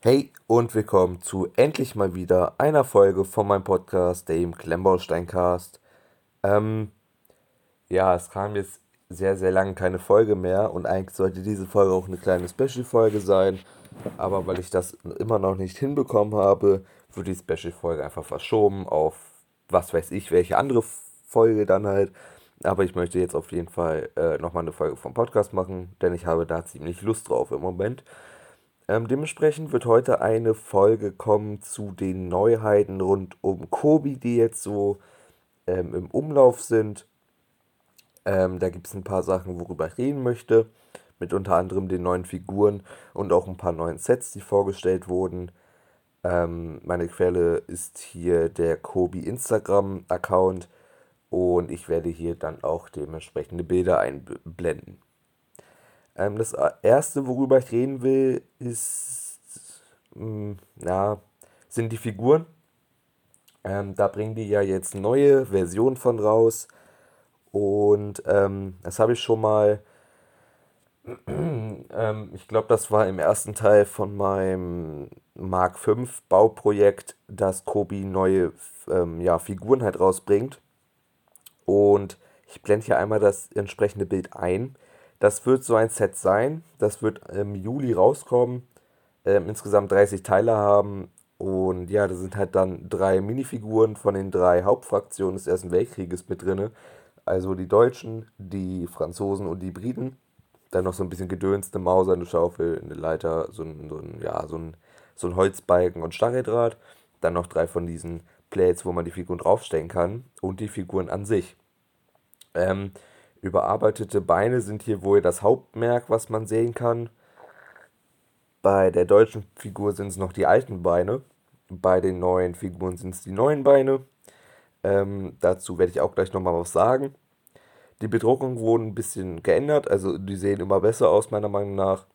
Hey und willkommen zu endlich mal wieder einer Folge von meinem Podcast, dem Klemmbaustein-Cast. Ähm, ja, es kam jetzt sehr, sehr lange keine Folge mehr und eigentlich sollte diese Folge auch eine kleine Special-Folge sein. Aber weil ich das immer noch nicht hinbekommen habe, wird die Special-Folge einfach verschoben auf was weiß ich, welche andere Folge dann halt. Aber ich möchte jetzt auf jeden Fall äh, nochmal eine Folge vom Podcast machen, denn ich habe da ziemlich Lust drauf im Moment. Ähm, dementsprechend wird heute eine Folge kommen zu den Neuheiten rund um Kobi, die jetzt so ähm, im Umlauf sind. Ähm, da gibt es ein paar Sachen, worüber ich reden möchte. Mit unter anderem den neuen Figuren und auch ein paar neuen Sets, die vorgestellt wurden. Ähm, meine Quelle ist hier der Kobi Instagram-Account und ich werde hier dann auch dementsprechende Bilder einblenden. Ähm, das erste, worüber ich reden will, ist, mh, hm, ja, sind die Figuren. Ähm, da bringen die ja jetzt neue Versionen von raus. Und ähm, das habe ich schon mal, ähm, ich glaube, das war im ersten Teil von meinem Mark V Bauprojekt, dass Kobi neue ähm, ja, Figuren halt rausbringt. Und ich blende hier einmal das entsprechende Bild ein. Das wird so ein Set sein. Das wird im Juli rauskommen. Ähm, insgesamt 30 Teile haben. Und ja, da sind halt dann drei Minifiguren von den drei Hauptfraktionen des Ersten Weltkrieges mit drin. Also die Deutschen, die Franzosen und die Briten. Dann noch so ein bisschen Gedöns, eine Mauser, eine Schaufel, eine Leiter, so ein, so ein, ja, so ein, so ein Holzbalken und Stacheldraht. Dann noch drei von diesen Plates, wo man die Figuren draufstellen kann. Und die Figuren an sich. Ähm, Überarbeitete Beine sind hier wohl das Hauptmerk, was man sehen kann. Bei der deutschen Figur sind es noch die alten Beine. Bei den neuen Figuren sind es die neuen Beine. Ähm, dazu werde ich auch gleich nochmal was sagen. Die Bedruckung wurde ein bisschen geändert, also die sehen immer besser aus, meiner Meinung nach.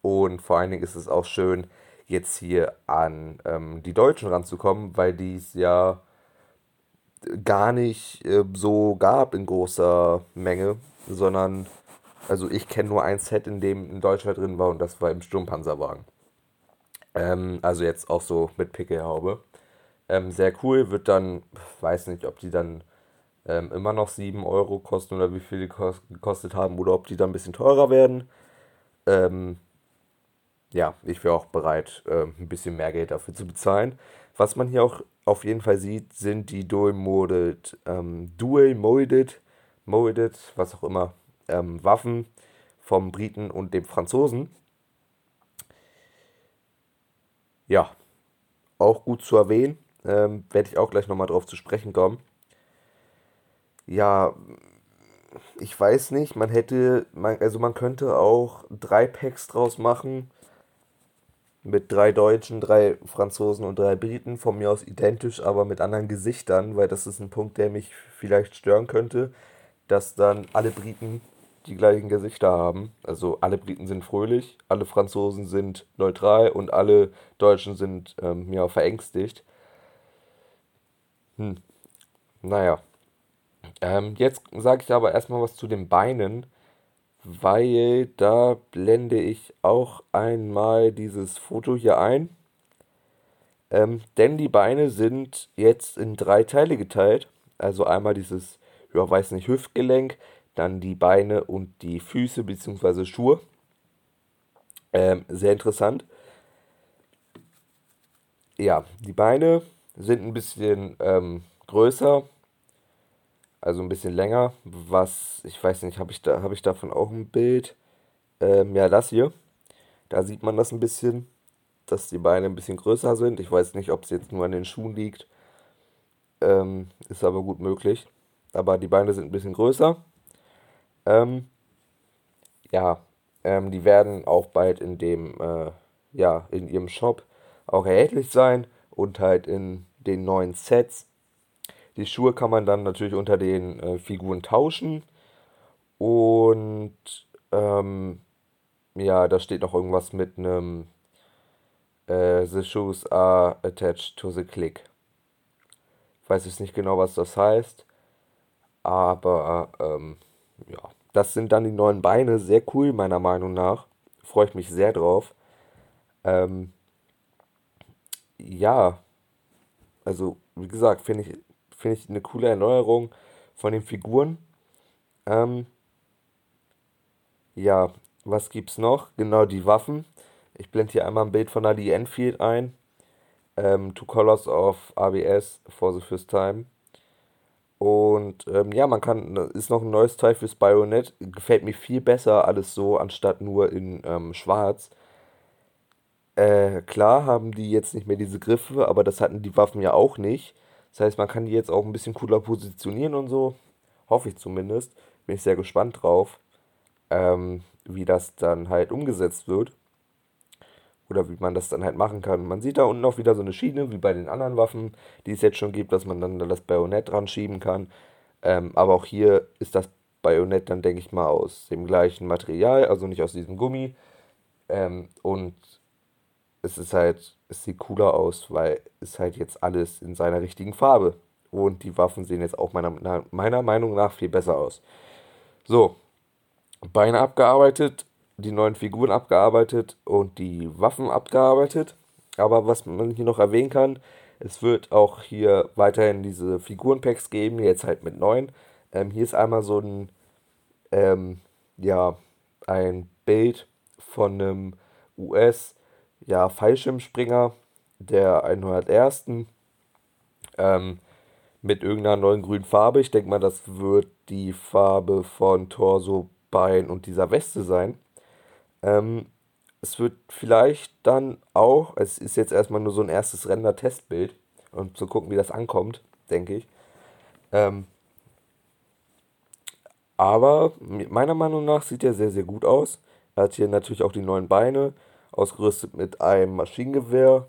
Und vor allen Dingen ist es auch schön, jetzt hier an ähm, die Deutschen ranzukommen, weil die es ja gar nicht äh, so gab in großer Menge, sondern also ich kenne nur ein Set, in dem ein Deutscher drin war und das war im Sturmpanzerwagen. Ähm, also jetzt auch so mit Pickelhaube. Ähm, sehr cool, wird dann, weiß nicht, ob die dann ähm, immer noch 7 Euro kosten oder wie viel die gekostet haben oder ob die dann ein bisschen teurer werden. Ähm, ja, ich wäre auch bereit, äh, ein bisschen mehr Geld dafür zu bezahlen. Was man hier auch auf jeden Fall sieht, sind die Dual Molded, ähm, Dual Molded, Molded, was auch immer, ähm, Waffen vom Briten und dem Franzosen. Ja, auch gut zu erwähnen. Ähm, Werde ich auch gleich nochmal drauf zu sprechen kommen. Ja, ich weiß nicht, man hätte, man, also man könnte auch drei Packs draus machen mit drei Deutschen, drei Franzosen und drei Briten, von mir aus identisch, aber mit anderen Gesichtern, weil das ist ein Punkt, der mich vielleicht stören könnte, dass dann alle Briten die gleichen Gesichter haben. Also alle Briten sind fröhlich, alle Franzosen sind neutral und alle Deutschen sind ähm, ja verängstigt. Hm. Naja. Ähm, jetzt sage ich aber erstmal was zu den Beinen weil da blende ich auch einmal dieses Foto hier ein. Ähm, denn die Beine sind jetzt in drei Teile geteilt. Also einmal dieses, ja, weiß nicht, Hüftgelenk, dann die Beine und die Füße bzw. Schuhe. Ähm, sehr interessant. Ja, die Beine sind ein bisschen ähm, größer, also ein bisschen länger. Was, ich weiß nicht, habe ich, da, hab ich davon auch ein Bild? Ähm, ja, das hier. Da sieht man das ein bisschen, dass die Beine ein bisschen größer sind. Ich weiß nicht, ob es jetzt nur an den Schuhen liegt. Ähm, ist aber gut möglich. Aber die Beine sind ein bisschen größer. Ähm, ja, ähm, die werden auch bald in dem, äh, ja, in ihrem Shop auch erhältlich sein und halt in den neuen Sets die Schuhe kann man dann natürlich unter den äh, Figuren tauschen. Und ähm, ja, da steht noch irgendwas mit einem äh, The shoes are attached to the click. Weiß jetzt nicht genau, was das heißt. Aber ähm, ja, das sind dann die neuen Beine. Sehr cool, meiner Meinung nach. Freue ich mich sehr drauf. Ähm, ja, also wie gesagt, finde ich, find ich eine coole Erneuerung von den Figuren. Ähm, ja, was gibt's noch? Genau, die Waffen. Ich blende hier einmal ein Bild von Lee Enfield ein. Ähm, Two Colors of ABS for the first time. Und ähm, ja, man kann, ist noch ein neues Teil fürs Bayonet. Gefällt mir viel besser alles so, anstatt nur in ähm, Schwarz. Äh, klar haben die jetzt nicht mehr diese Griffe, aber das hatten die Waffen ja auch nicht. Das heißt, man kann die jetzt auch ein bisschen cooler positionieren und so. Hoffe ich zumindest. Bin ich sehr gespannt drauf, ähm, wie das dann halt umgesetzt wird. Oder wie man das dann halt machen kann. Man sieht da unten auch wieder so eine Schiene, wie bei den anderen Waffen, die es jetzt schon gibt, dass man dann das Bajonett dran schieben kann. Ähm, aber auch hier ist das Bajonett dann, denke ich mal, aus dem gleichen Material, also nicht aus diesem Gummi. Ähm, und es ist halt, es sieht cooler aus, weil es halt jetzt alles in seiner richtigen Farbe. Und die Waffen sehen jetzt auch meiner, meiner Meinung nach viel besser aus. So, Beine abgearbeitet, die neuen Figuren abgearbeitet und die Waffen abgearbeitet. Aber was man hier noch erwähnen kann, es wird auch hier weiterhin diese Figurenpacks geben, jetzt halt mit neuen. Ähm, hier ist einmal so ein, ähm, ja, ein Bild von einem US- ja, Fallschirmspringer der 101. Ähm, mit irgendeiner neuen grünen Farbe. Ich denke mal, das wird die Farbe von Torso, Bein und dieser Weste sein. Ähm, es wird vielleicht dann auch, es ist jetzt erstmal nur so ein erstes Render-Testbild, um zu gucken, wie das ankommt, denke ich. Ähm, aber meiner Meinung nach sieht er sehr, sehr gut aus. Er hat hier natürlich auch die neuen Beine, ausgerüstet mit einem Maschinengewehr.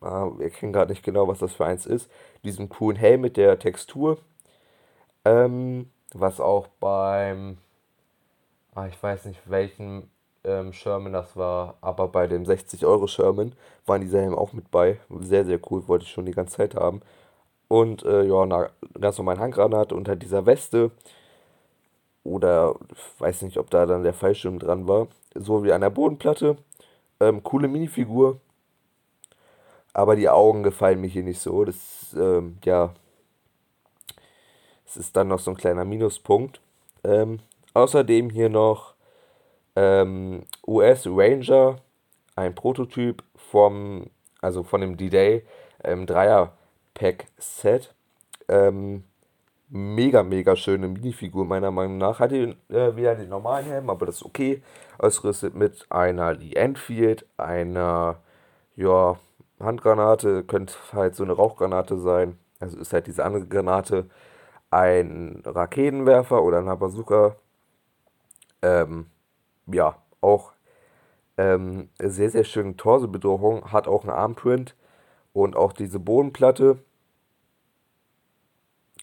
Ah, wir kennen gerade nicht genau, was das für eins ist. Diesem coolen Helm mit der Textur. Ähm, was auch beim, ah, ich weiß nicht welchen ähm, Sherman das war, aber bei dem 60 Euro Sherman waren diese Helm auch mit bei. Sehr, sehr cool, wollte ich schon die ganze Zeit haben. Und äh, ja, eine ganz normale Handgranate unter dieser Weste. Oder ich weiß nicht, ob da dann der Fallschirm dran war. So wie an der Bodenplatte. Ähm, coole Minifigur. Aber die Augen gefallen mir hier nicht so. Das, ähm, ja. Es ist dann noch so ein kleiner Minuspunkt. Ähm, außerdem hier noch ähm, US Ranger, ein Prototyp vom, also von dem D-Day, ähm, Dreier-Pack-Set. Ähm, mega, mega schöne Minifigur, meiner Meinung nach. Hat äh, wieder den normalen Helm, aber das ist okay. Ausgerüstet mit einer Lee Enfield, einer, ja, Handgranate, könnte halt so eine Rauchgranate sein. Also ist halt diese andere Granate ein Raketenwerfer oder ein Bazooka. Ähm, ja, auch ähm, sehr, sehr schöne Torsebedrohung. Hat auch einen Armprint und auch diese Bodenplatte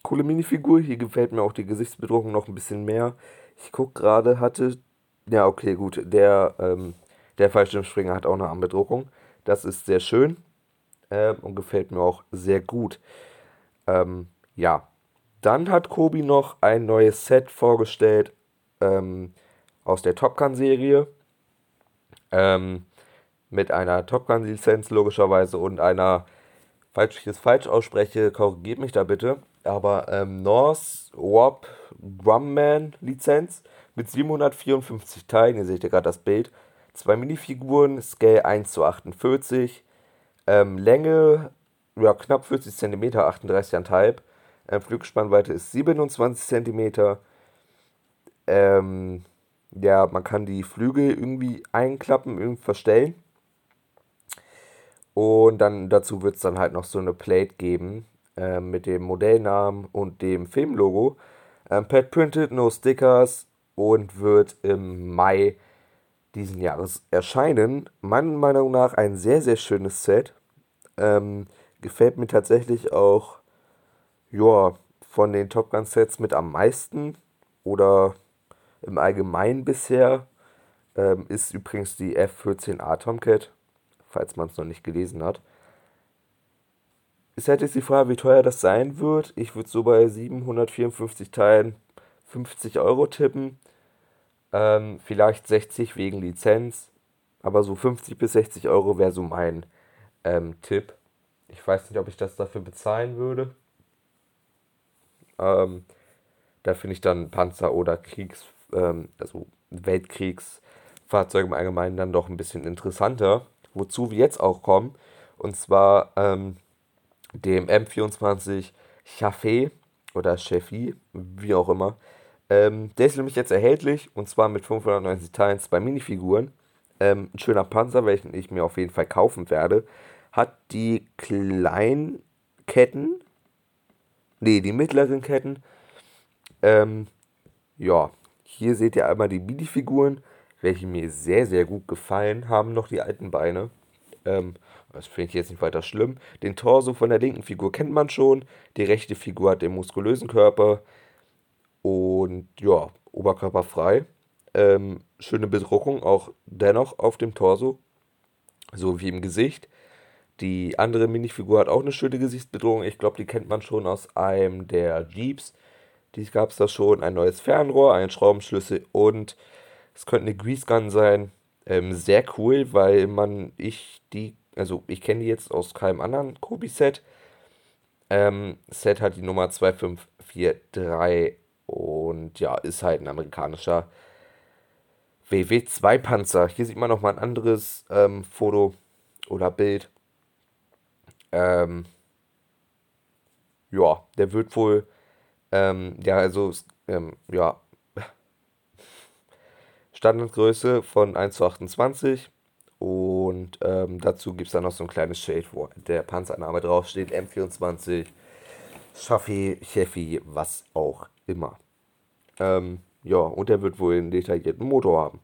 coole Minifigur. Hier gefällt mir auch die Gesichtsbedruckung noch ein bisschen mehr. Ich gucke gerade, hatte. Ja, okay, gut. Der, ähm, der Fallschirmspringer hat auch eine Armbedruckung. Das ist sehr schön äh, und gefällt mir auch sehr gut. Ähm, ja. Dann hat Kobi noch ein neues Set vorgestellt ähm, aus der Top Gun-Serie. Ähm, mit einer Top Gun-Lizenz logischerweise und einer, falls ich es falsch ausspreche, korrigiert mich da bitte aber ähm, North Warp Grumman Lizenz mit 754 Teilen. Ihr seht ja gerade das Bild. Zwei Minifiguren, Scale 1 zu 48. Ähm, Länge ja, knapp 40 cm, 38,5. Ähm, Flugspannweite ist 27 cm. Ähm, ja, man kann die Flügel irgendwie einklappen, irgendwie verstellen. Und dann dazu wird es dann halt noch so eine Plate geben, äh, mit dem Modellnamen und dem Filmlogo. Ähm, Pad Printed, no Stickers und wird im Mai diesen Jahres erscheinen. Meiner Meinung nach ein sehr, sehr schönes Set. Ähm, gefällt mir tatsächlich auch, ja, von den Top Gun Sets mit am meisten oder im Allgemeinen bisher. Ähm, ist übrigens die F14A Tomcat, falls man es noch nicht gelesen hat. Ist halt jetzt die Frage, wie teuer das sein wird. Ich würde so bei 754 Teilen 50 Euro tippen. Ähm, vielleicht 60 wegen Lizenz. Aber so 50 bis 60 Euro wäre so mein ähm, Tipp. Ich weiß nicht, ob ich das dafür bezahlen würde. Ähm, da finde ich dann Panzer oder Kriegs, ähm, also Weltkriegsfahrzeuge im Allgemeinen dann doch ein bisschen interessanter. Wozu wir jetzt auch kommen. Und zwar ähm, dem M24 Chaffee oder Chefi, wie auch immer. Ähm, der ist nämlich jetzt erhältlich und zwar mit 590 Teilen, zwei Minifiguren. Ähm, ein schöner Panzer, welchen ich mir auf jeden Fall kaufen werde. Hat die kleinen Ketten, nee, die mittleren Ketten. Ähm, ja, hier seht ihr einmal die Minifiguren, welche mir sehr, sehr gut gefallen haben, noch die alten Beine. Ähm, das finde ich jetzt nicht weiter schlimm. Den Torso von der linken Figur kennt man schon. Die rechte Figur hat den muskulösen Körper. Und ja, oberkörperfrei. Ähm, schöne Bedruckung auch dennoch auf dem Torso. So wie im Gesicht. Die andere Minifigur hat auch eine schöne Gesichtsbedrohung. Ich glaube, die kennt man schon aus einem der Jeeps. Die gab es da schon. Ein neues Fernrohr, ein Schraubenschlüssel und es könnte eine Grease Gun sein. Ähm, sehr cool, weil man, ich die also ich kenne die jetzt aus keinem anderen Kobi-Set. Ähm, Set hat die Nummer 2543 und ja, ist halt ein amerikanischer WW2 Panzer. Hier sieht man nochmal ein anderes ähm, Foto oder Bild. Ähm, ja, der wird wohl, ähm, ja, also, ähm, ja, Standardgröße von 1 zu 28 und ähm, dazu gibt es dann noch so ein kleines Schild, wo der Panzername draufsteht, M24, Schaffi, Chefi, was auch immer. Ähm, ja, und er wird wohl einen detaillierten Motor haben.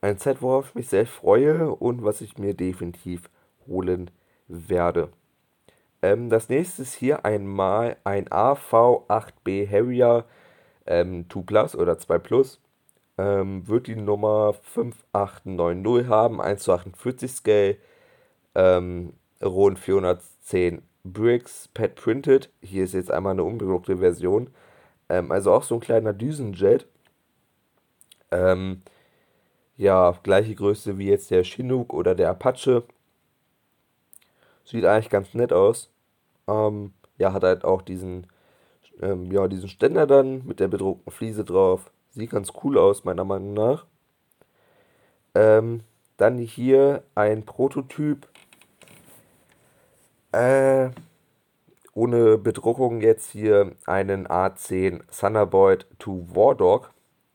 Ein Set, worauf ich mich sehr freue und was ich mir definitiv holen werde. Ähm, das nächste ist hier einmal ein AV8B Harrier ähm, 2 Plus oder 2 Plus ähm, wird die Nummer 5890 haben, 1 zu 48 Scale, ähm, rund 410 Bricks, Pad Printed. Hier ist jetzt einmal eine unbedruckte Version. Ähm, also auch so ein kleiner Düsenjet. Ähm, ja, gleiche Größe wie jetzt der Chinook oder der Apache. Sieht eigentlich ganz nett aus. Ähm, ja, hat halt auch diesen, ähm, ja, diesen Ständer dann mit der bedruckten Fliese drauf. Sieht ganz cool aus, meiner Meinung nach. Ähm, dann hier ein Prototyp. Äh, ohne Bedruckung jetzt hier einen A10 Thunderbolt to War Dog.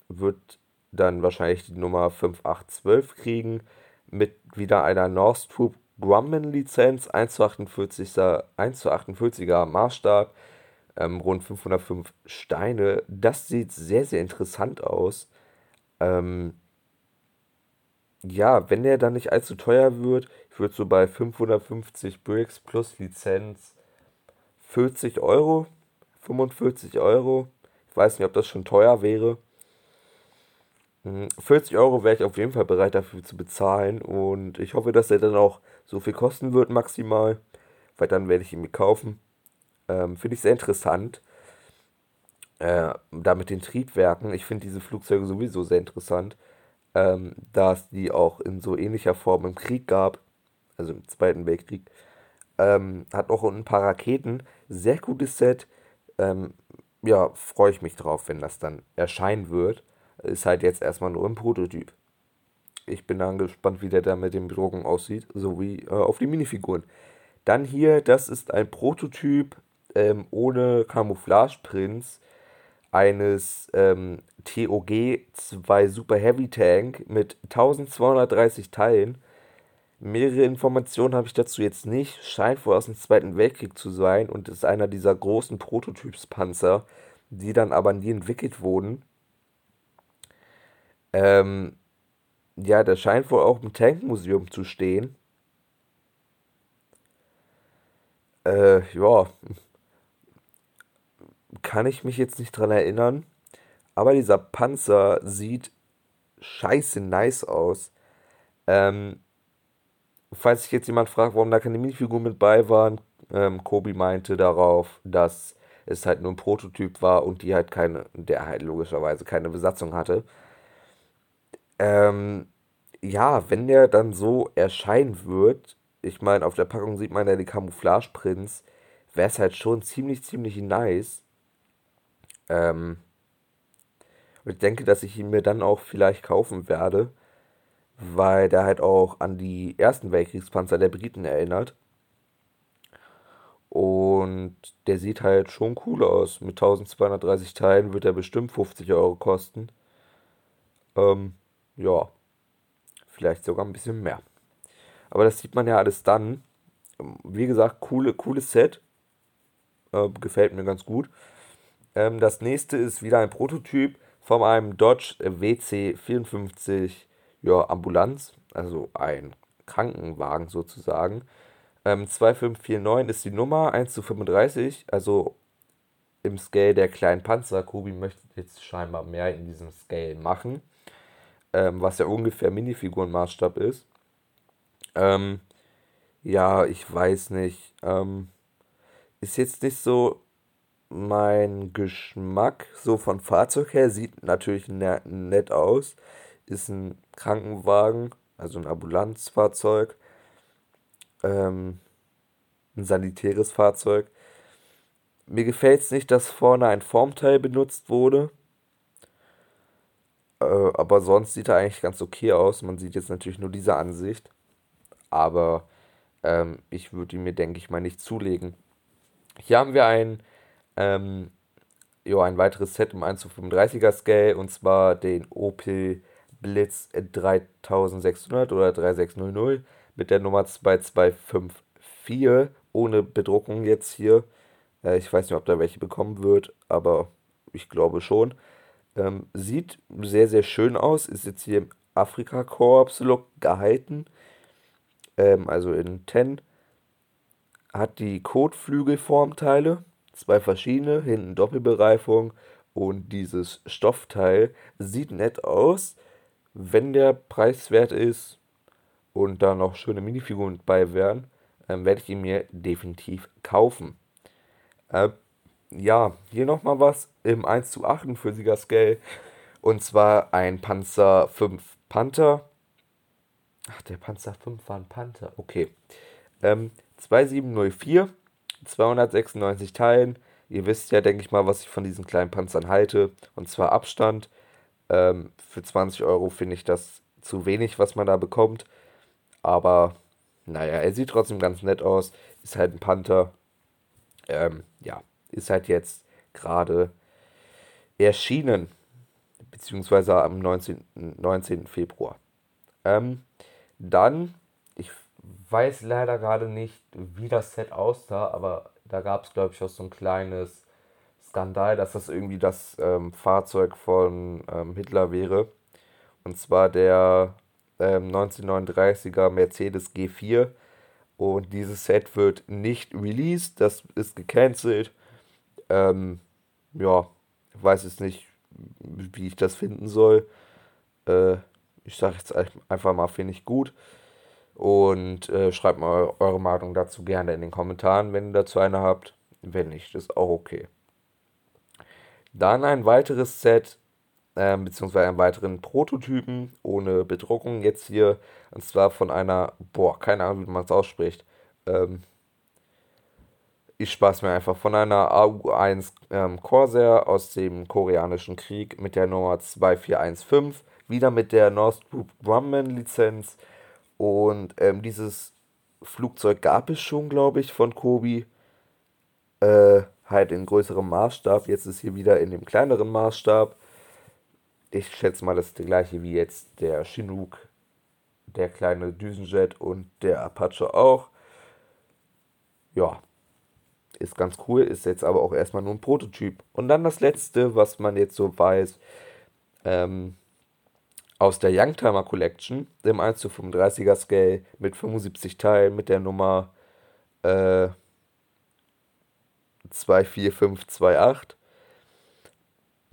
Wird dann wahrscheinlich die Nummer 5812 kriegen. Mit wieder einer North Troop Grumman Lizenz. 1 zu 48er, 1 zu 48er Maßstab ähm, rund 505 Steine. Das sieht sehr, sehr interessant aus. Ähm, ja, wenn der dann nicht allzu teuer wird, ich würde so bei 550 Bricks plus Lizenz 40 Euro, 45 Euro. Ich weiß nicht, ob das schon teuer wäre. 40 hm, Euro wäre ich auf jeden Fall bereit dafür zu bezahlen und ich hoffe, dass er dann auch so viel kosten wird maximal, weil dann werde ich ihn mir kaufen. Ähm, finde ich sehr interessant. Äh, da mit den Triebwerken, ich finde diese Flugzeuge sowieso sehr interessant, ähm, da es die auch in so ähnlicher Form im Krieg gab, also im Zweiten Weltkrieg. Ähm, hat auch ein paar Raketen, sehr gutes Set. Ähm, ja, freue ich mich drauf, wenn das dann erscheinen wird. Ist halt jetzt erstmal nur ein Prototyp. Ich bin dann gespannt, wie der da mit den Bedruckungen aussieht, sowie äh, auf die Minifiguren. Dann hier, das ist ein Prototyp ähm, ohne Camouflage-Prints eines ähm, TOG 2 Super Heavy Tank mit 1230 Teilen. Mehrere Informationen habe ich dazu jetzt nicht. Scheint wohl aus dem Zweiten Weltkrieg zu sein und ist einer dieser großen Prototypspanzer, die dann aber nie entwickelt wurden. Ähm, ja, der scheint wohl auch im Tankmuseum zu stehen. Äh, ja, kann ich mich jetzt nicht dran erinnern. Aber dieser Panzer sieht scheiße nice aus. Ähm, falls sich jetzt jemand fragt, warum da keine Minifiguren mit bei waren, ähm, Kobi meinte darauf, dass es halt nur ein Prototyp war und die halt keine, der halt logischerweise keine Besatzung hatte. Ähm, ja, wenn der dann so erscheinen wird, ich meine, auf der Packung sieht man ja die Camouflage-Prints, wäre es halt schon ziemlich, ziemlich nice. Ähm, und ich denke, dass ich ihn mir dann auch vielleicht kaufen werde, weil der halt auch an die ersten Weltkriegspanzer der Briten erinnert. Und der sieht halt schon cool aus. Mit 1230 Teilen wird er bestimmt 50 Euro kosten. Ähm, ja, vielleicht sogar ein bisschen mehr. Aber das sieht man ja alles dann. Wie gesagt, coole, cooles Set. Äh, gefällt mir ganz gut. Ähm, das nächste ist wieder ein Prototyp von einem Dodge WC54 ja, Ambulanz, also ein Krankenwagen sozusagen. Ähm, 2549 ist die Nummer, 1 zu 35, also im Scale der kleinen Panzer. Kobi möchte jetzt scheinbar mehr in diesem Scale machen, ähm, was ja ungefähr Minifigurenmaßstab ist. Ähm, ja, ich weiß nicht. Ähm, ist jetzt nicht so mein Geschmack, so von Fahrzeug her, sieht natürlich ne nett aus. Ist ein Krankenwagen, also ein Ambulanzfahrzeug. Ähm, ein sanitäres Fahrzeug. Mir gefällt es nicht, dass vorne ein Formteil benutzt wurde. Äh, aber sonst sieht er eigentlich ganz okay aus. Man sieht jetzt natürlich nur diese Ansicht. Aber ähm, ich würde ihn mir, denke ich mal, nicht zulegen. Hier haben wir ein, ähm, jo, ein weiteres Set im 1 zu 35er Scale und zwar den Opel Blitz 3600 oder 3600 mit der Nummer 2254 ohne Bedruckung jetzt hier. Äh, ich weiß nicht, ob da welche bekommen wird, aber ich glaube schon. Ähm, sieht sehr, sehr schön aus. Ist jetzt hier im Afrika-Korps-Look gehalten. Ähm, also in 10 hat die Kotflügelformteile, zwei verschiedene, hinten Doppelbereifung und dieses Stoffteil sieht nett aus, wenn der preiswert ist und da noch schöne Minifiguren bei wären, ähm, werde ich ihn mir definitiv kaufen. Äh, ja, hier nochmal was im 1 zu 48er Scale und zwar ein Panzer 5 Panther. Ach, der Panzer 5 war ein Panther, okay. Ähm, 2704, 296 Teilen. Ihr wisst ja, denke ich mal, was ich von diesen kleinen Panzern halte. Und zwar Abstand. Ähm, für 20 Euro finde ich das zu wenig, was man da bekommt. Aber naja, er sieht trotzdem ganz nett aus. Ist halt ein Panther. Ähm, ja, ist halt jetzt gerade erschienen. Beziehungsweise am 19. 19. Februar. Ähm, dann, weiß leider gerade nicht, wie das Set aussah, aber da gab es, glaube ich, auch so ein kleines Skandal, dass das irgendwie das ähm, Fahrzeug von ähm, Hitler wäre. Und zwar der ähm, 1939er Mercedes G4. Und dieses Set wird nicht released, das ist gecancelt. Ähm, ja, weiß jetzt nicht, wie ich das finden soll. Äh, ich sage jetzt einfach mal, finde ich gut. Und äh, schreibt mal eure Meinung dazu gerne in den Kommentaren, wenn ihr dazu eine habt. Wenn nicht, ist auch okay. Dann ein weiteres Set, äh, beziehungsweise einen weiteren Prototypen ohne Bedruckung. Jetzt hier, und zwar von einer, boah, keine Ahnung, wie man es ausspricht. Ähm, ich spaß mir einfach von einer AU1 ähm, Corsair aus dem koreanischen Krieg mit der Nummer 2415. Wieder mit der Northrop Grumman Lizenz und ähm, dieses Flugzeug gab es schon, glaube ich, von Kobi. Äh, halt in größerem Maßstab. Jetzt ist hier wieder in dem kleineren Maßstab. Ich schätze mal, das ist der gleiche wie jetzt der Chinook, der kleine Düsenjet und der Apache auch. Ja, ist ganz cool, ist jetzt aber auch erstmal nur ein Prototyp. Und dann das letzte, was man jetzt so weiß, ähm, aus der Youngtimer Collection, dem 1 zu 35er Scale mit 75 Teilen mit der Nummer äh, 24528.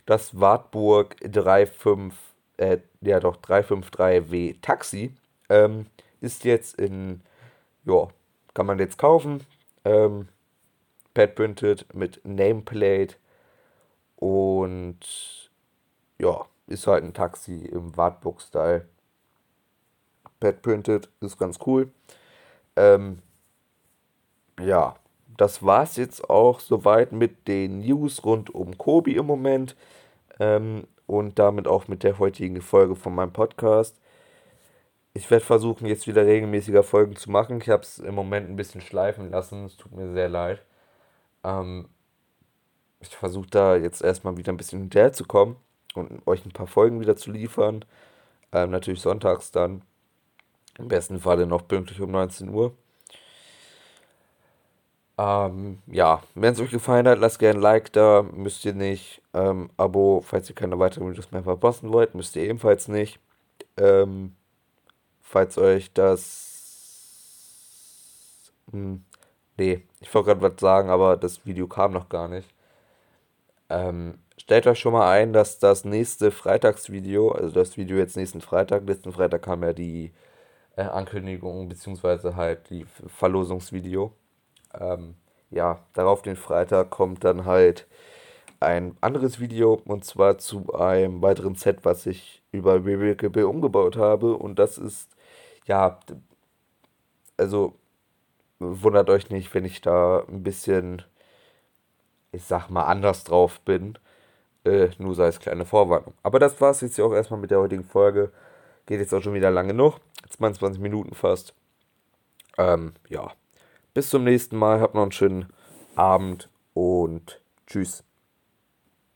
Das Wartburg 35, äh, ja doch 353W Taxi ähm, ist jetzt in, ja, kann man jetzt kaufen. Ähm, Pad printed mit Nameplate und ja, ist halt ein Taxi im Wartburg-Style. Pad printed ist ganz cool. Ähm, ja, das war's jetzt auch soweit mit den News rund um Kobi im Moment ähm, und damit auch mit der heutigen Folge von meinem Podcast. Ich werde versuchen, jetzt wieder regelmäßiger Folgen zu machen. Ich habe es im Moment ein bisschen schleifen lassen. Es tut mir sehr leid. Ähm, ich versuche da jetzt erstmal wieder ein bisschen hinterher zu kommen und euch ein paar Folgen wieder zu liefern. Ähm, natürlich sonntags dann. Im besten Falle noch pünktlich um 19 Uhr. Ähm, ja, wenn es euch gefallen hat, lasst gerne ein Like da. Müsst ihr nicht. Ähm, Abo, falls ihr keine weiteren Videos mehr verpassen wollt, müsst ihr ebenfalls nicht. Ähm, falls euch das. Hm, nee, ich wollte gerade was sagen, aber das Video kam noch gar nicht. Ähm, stellt euch schon mal ein, dass das nächste Freitagsvideo, also das Video jetzt nächsten Freitag, letzten Freitag kam ja die äh, Ankündigung, beziehungsweise halt die Verlosungsvideo. Ähm, ja, darauf den Freitag kommt dann halt ein anderes Video und zwar zu einem weiteren Set, was ich über Revealable umgebaut habe und das ist, ja, also wundert euch nicht, wenn ich da ein bisschen ich sag mal, anders drauf bin. Äh, nur sei es kleine Vorwarnung. Aber das war es jetzt ja auch erstmal mit der heutigen Folge. Geht jetzt auch schon wieder lange genug. 22 Minuten fast. Ähm, ja. Bis zum nächsten Mal. Habt noch einen schönen Abend und tschüss.